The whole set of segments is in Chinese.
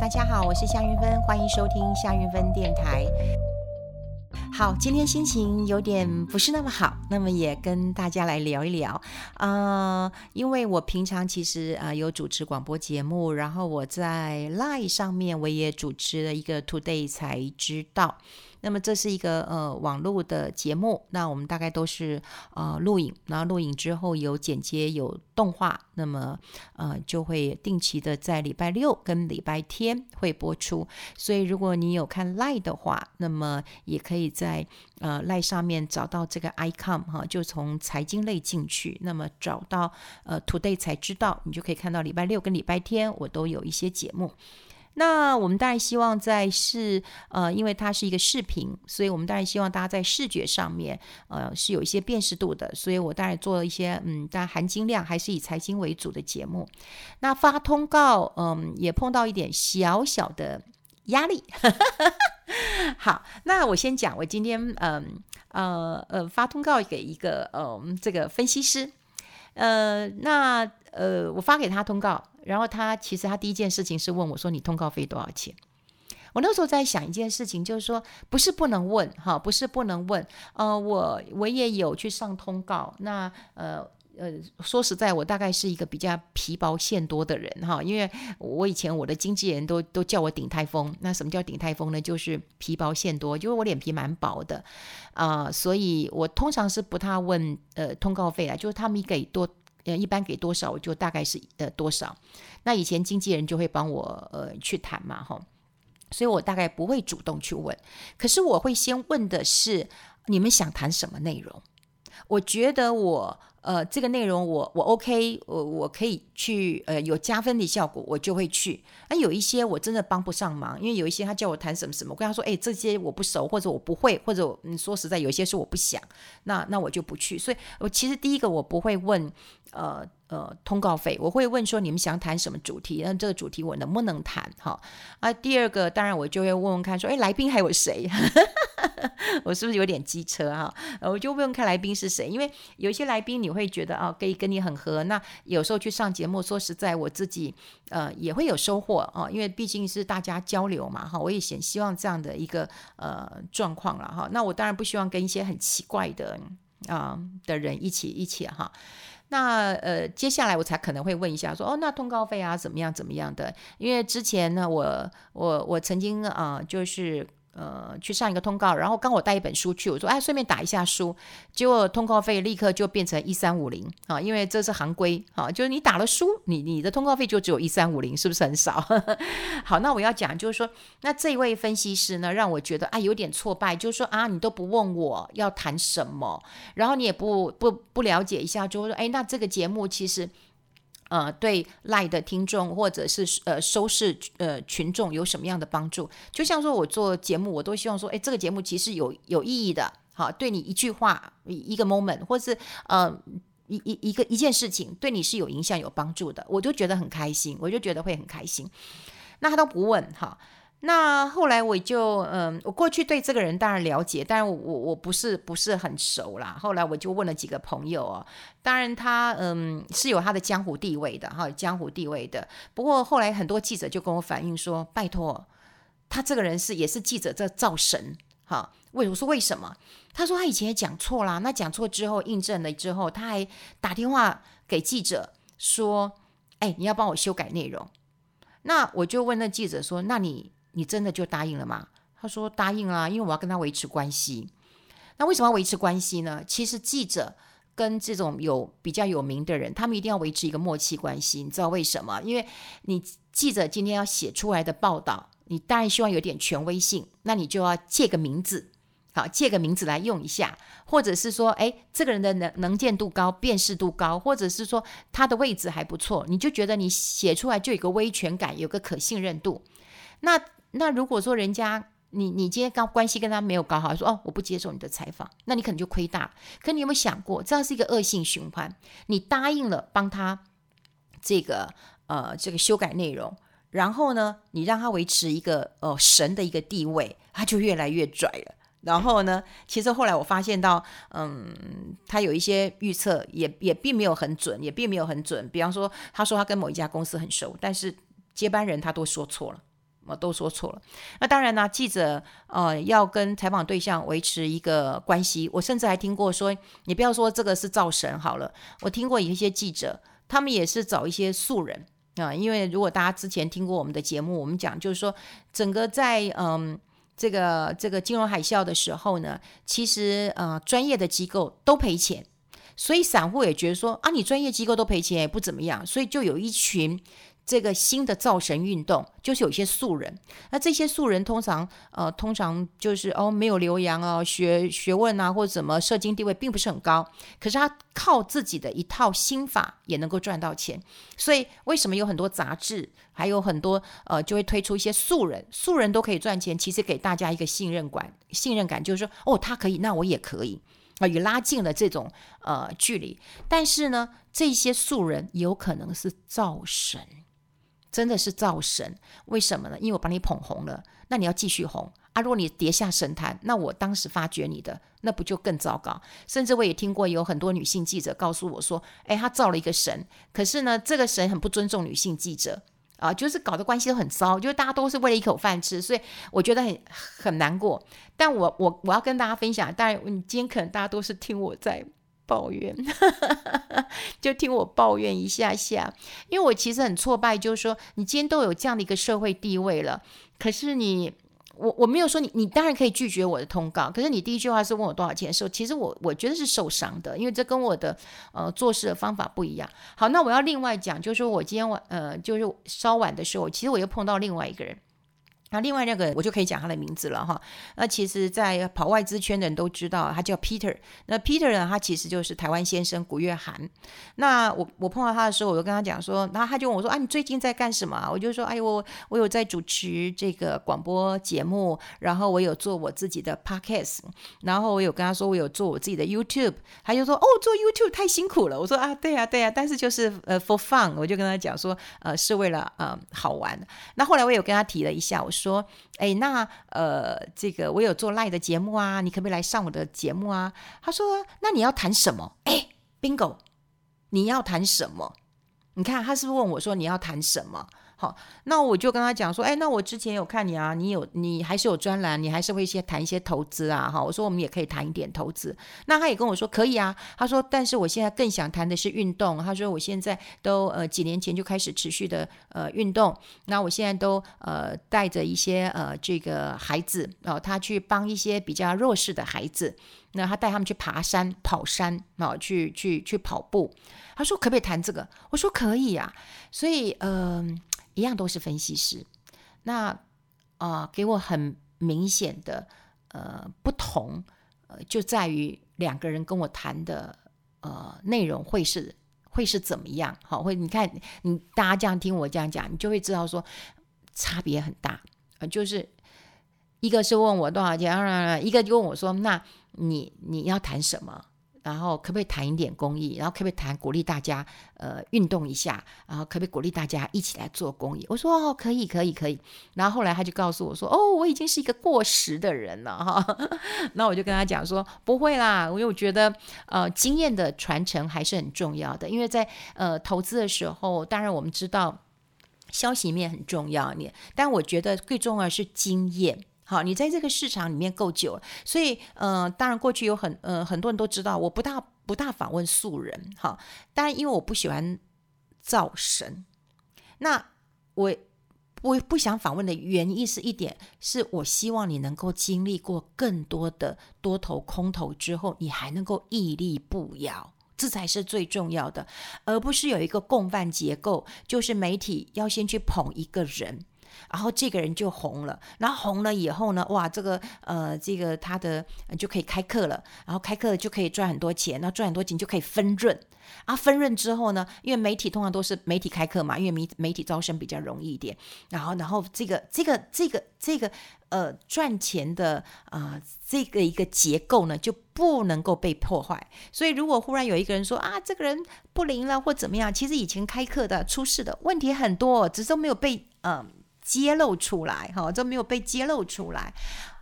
大家好，我是夏云芬，欢迎收听夏云芬电台。好，今天心情有点不是那么好，那么也跟大家来聊一聊。呃，因为我平常其实啊、有主持广播节目，然后我在 Line 上面我也主持了一个 Today 才知道。那么这是一个呃网络的节目，那我们大概都是呃录影，然后录影之后有剪接有动画，那么呃就会定期的在礼拜六跟礼拜天会播出。所以如果你有看 lie 的话，那么也可以在呃 lie 上面找到这个 icon 哈，就从财经类进去，那么找到呃 Today 才知道，你就可以看到礼拜六跟礼拜天我都有一些节目。那我们当然希望在视，呃，因为它是一个视频，所以我们当然希望大家在视觉上面，呃，是有一些辨识度的。所以我当然做了一些，嗯，但含金量还是以财经为主的节目。那发通告，嗯，也碰到一点小小的压力。好，那我先讲，我今天，嗯，呃，呃，发通告给一个，嗯，这个分析师，呃，那，呃，我发给他通告。然后他其实他第一件事情是问我说：“你通告费多少钱？”我那时候在想一件事情，就是说不是不能问哈，不是不能问。呃，我我也有去上通告。那呃呃，说实在，我大概是一个比较皮薄馅多的人哈，因为我以前我的经纪人都都叫我鼎泰丰。那什么叫鼎泰丰呢？就是皮薄馅多，因为我脸皮蛮薄的啊，所以我通常是不太问呃通告费啊，就是他们给多。呃，一般给多少我就大概是呃多少。那以前经纪人就会帮我呃去谈嘛，哈，所以我大概不会主动去问。可是我会先问的是你们想谈什么内容？我觉得我。呃，这个内容我我 OK，我我可以去，呃，有加分的效果，我就会去。那有一些我真的帮不上忙，因为有一些他叫我谈什么什么，我跟他说，哎，这些我不熟，或者我不会，或者嗯，说实在，有些是我不想，那那我就不去。所以，我其实第一个我不会问，呃。呃，通告费我会问说，你们想谈什么主题？那这个主题我能不能谈？哈啊，第二个当然我就会问问看说，哎，来宾还有谁？我是不是有点机车哈？我就问问看来宾是谁，因为有些来宾你会觉得啊，可以跟你很合。那有时候去上节目，说实在，我自己呃也会有收获啊，因为毕竟是大家交流嘛哈。我也很希望这样的一个呃状况了哈。那我当然不希望跟一些很奇怪的啊、的人一起一起哈。那呃，接下来我才可能会问一下说，哦，那通告费啊，怎么样怎么样的？因为之前呢，我我我曾经啊、就是。呃，去上一个通告，然后刚我带一本书去，我说哎，顺便打一下书，结果通告费立刻就变成一三五零啊，因为这是行规啊，就是你打了书，你你的通告费就只有一三五零，是不是很少？好，那我要讲就是说，那这位分析师呢，让我觉得啊有点挫败，就是说啊，你都不问我要谈什么，然后你也不不不了解一下，就说哎，那这个节目其实。呃，对赖的听众或者是呃收视呃群众有什么样的帮助？就像说我做节目，我都希望说，哎，这个节目其实有有意义的，好，对你一句话一个 moment，或是呃一一一个一件事情，对你是有影响有帮助的，我就觉得很开心，我就觉得会很开心。那他都不问哈。那后来我就嗯，我过去对这个人当然了解，但是我我不是不是很熟啦。后来我就问了几个朋友哦，当然他嗯是有他的江湖地位的哈，江湖地位的。不过后来很多记者就跟我反映说，拜托，他这个人是也是记者这造神哈。为我说为什么？他说他以前也讲错啦，那讲错之后印证了之后，他还打电话给记者说，哎，你要帮我修改内容。那我就问那记者说，那你。你真的就答应了吗？他说答应啊，因为我要跟他维持关系。那为什么要维持关系呢？其实记者跟这种有比较有名的人，他们一定要维持一个默契关系。你知道为什么？因为你记者今天要写出来的报道，你当然希望有点权威性，那你就要借个名字，好，借个名字来用一下，或者是说，诶，这个人的能能见度高，辨识度高，或者是说他的位置还不错，你就觉得你写出来就有个威权感，有个可信任度。那那如果说人家你你今天刚关系跟他没有搞好，说哦我不接受你的采访，那你可能就亏大。可你有没有想过，这样是一个恶性循环？你答应了帮他这个呃这个修改内容，然后呢，你让他维持一个呃神的一个地位，他就越来越拽了。然后呢，其实后来我发现到，嗯，他有一些预测也也并没有很准，也并没有很准。比方说，他说他跟某一家公司很熟，但是接班人他都说错了。我都说错了。那当然呢，记者呃要跟采访对象维持一个关系。我甚至还听过说，你不要说这个是造神好了，我听过有一些记者，他们也是找一些素人啊。因为如果大家之前听过我们的节目，我们讲就是说，整个在嗯这个这个金融海啸的时候呢，其实呃专业的机构都赔钱，所以散户也觉得说啊，你专业机构都赔钱也不怎么样，所以就有一群。这个新的造神运动就是有一些素人，那这些素人通常呃通常就是哦没有留洋啊，学学问啊或者什么社经地位并不是很高，可是他靠自己的一套心法也能够赚到钱，所以为什么有很多杂志还有很多呃就会推出一些素人，素人都可以赚钱，其实给大家一个信任感，信任感就是说哦他可以，那我也可以。啊，也拉近了这种呃距离，但是呢这些素人有可能是造神。真的是造神，为什么呢？因为我把你捧红了，那你要继续红啊！如果你跌下神坛，那我当时发掘你的，那不就更糟糕？甚至我也听过有很多女性记者告诉我说：“诶，他造了一个神，可是呢，这个神很不尊重女性记者啊，就是搞得关系都很糟，就是大家都是为了一口饭吃，所以我觉得很很难过。但我我我要跟大家分享，当然你今天可能大家都是听我在。”抱怨，就听我抱怨一下下，因为我其实很挫败，就是说你今天都有这样的一个社会地位了，可是你，我我没有说你，你当然可以拒绝我的通告，可是你第一句话是问我多少钱的时候，其实我我觉得是受伤的，因为这跟我的呃做事的方法不一样。好，那我要另外讲，就是说我今天晚呃就是稍晚的时候，其实我又碰到另外一个人。那另外那个我就可以讲他的名字了哈。那其实，在跑外资圈的人都知道，他叫 Peter。那 Peter 呢，他其实就是台湾先生古月涵。那我我碰到他的时候，我就跟他讲说，然后他就问我说：“啊，你最近在干什么？”我就说：“哎呦，我我有在主持这个广播节目，然后我有做我自己的 Podcast，然后我有跟他说我有做我自己的 YouTube。”他就说：“哦，做 YouTube 太辛苦了。”我说：“啊，对呀，对呀，但是就是呃 for fun。”我就跟他讲说：“呃，是为了呃好玩。”那后来我有跟他提了一下，我说。说，哎，那呃，这个我有做赖的节目啊，你可不可以来上我的节目啊？他说，那你要谈什么？哎，Bingo，你要谈什么？你看他是不是问我说你要谈什么？好，那我就跟他讲说，哎，那我之前有看你啊，你有你还是有专栏，你还是会一些谈一些投资啊，哈，我说我们也可以谈一点投资。那他也跟我说可以啊，他说，但是我现在更想谈的是运动。他说我现在都呃几年前就开始持续的呃运动，那我现在都呃带着一些呃这个孩子哦，他去帮一些比较弱势的孩子，那他带他们去爬山、跑山啊，去去去跑步。他说可不可以谈这个？我说可以啊，所以嗯。呃一样都是分析师，那啊、给我很明显的呃不同，呃，就在于两个人跟我谈的呃内容会是会是怎么样？好，会你看你大家这样听我这样讲，你就会知道说差别很大。呃，就是一个是问我多少钱，一个就问我说，那你你要谈什么？然后可不可以谈一点公益？然后可不可以谈鼓励大家呃运动一下？然后可不可以鼓励大家一起来做公益？我说哦，可以，可以，可以。然后后来他就告诉我说，哦，我已经是一个过时的人了哈。那我就跟他讲说，不会啦，因为我觉得呃经验的传承还是很重要的。因为在呃投资的时候，当然我们知道消息面很重要，你但我觉得最重要的是经验。好，你在这个市场里面够久了，所以，呃，当然过去有很，呃，很多人都知道，我不大不大访问素人，哈，当然因为我不喜欢造神，那我我不想访问的原因是一点，是我希望你能够经历过更多的多头空头之后，你还能够屹立不摇，这才是最重要的，而不是有一个共犯结构，就是媒体要先去捧一个人。然后这个人就红了，然后红了以后呢，哇，这个呃，这个他的就可以开课了，然后开课就可以赚很多钱，那赚很多钱就可以分润，啊，分润之后呢，因为媒体通常都是媒体开课嘛，因为媒媒体招生比较容易一点，然后然后这个这个这个这个呃赚钱的啊、这个一个结构呢就不能够被破坏，所以如果忽然有一个人说啊这个人不灵了或怎么样，其实以前开课的出事的问题很多，只是都没有被嗯。揭露出来，哈，都没有被揭露出来，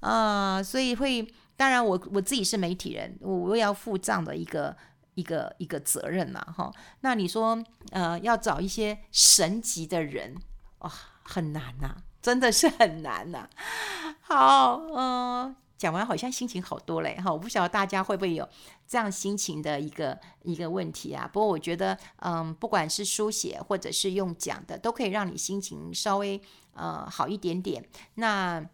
啊、所以会，当然我我自己是媒体人，我我也要负这样的一个一个一个责任嘛，哈。那你说，呃，要找一些神级的人，哇、很难呐、真的是很难呐、好，嗯、讲完好像心情好多嘞哈。我不晓得大家会不会有这样心情的一个一个问题啊。不过我觉得，嗯，不管是书写或者是用讲的，都可以让你心情稍微呃好一点点。那。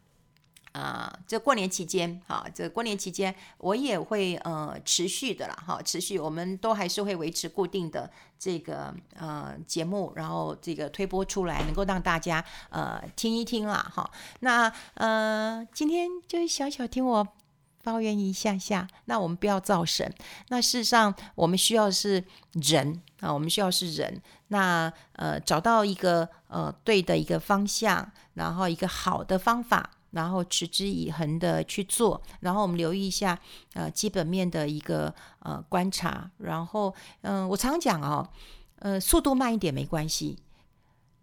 啊，这过年期间，哈，这过年期间我也会呃持续的啦，哈，持续，我们都还是会维持固定的这个呃节目，然后这个推播出来，能够让大家呃听一听啦，哈。那呃今天就小小听我抱怨一下下，那我们不要造神。那事实上我们需要是人啊，我们需要是人，那呃找到一个呃对的一个方向，然后一个好的方法。然后持之以恒的去做，然后我们留意一下，呃，基本面的一个呃观察，然后嗯、我常讲哦，呃，速度慢一点没关系。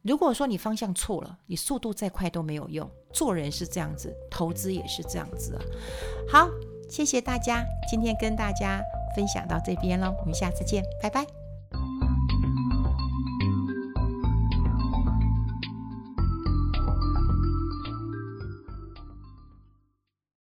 如果说你方向错了，你速度再快都没有用。做人是这样子，投资也是这样子啊。好，谢谢大家，今天跟大家分享到这边喽，我们下次见，拜拜。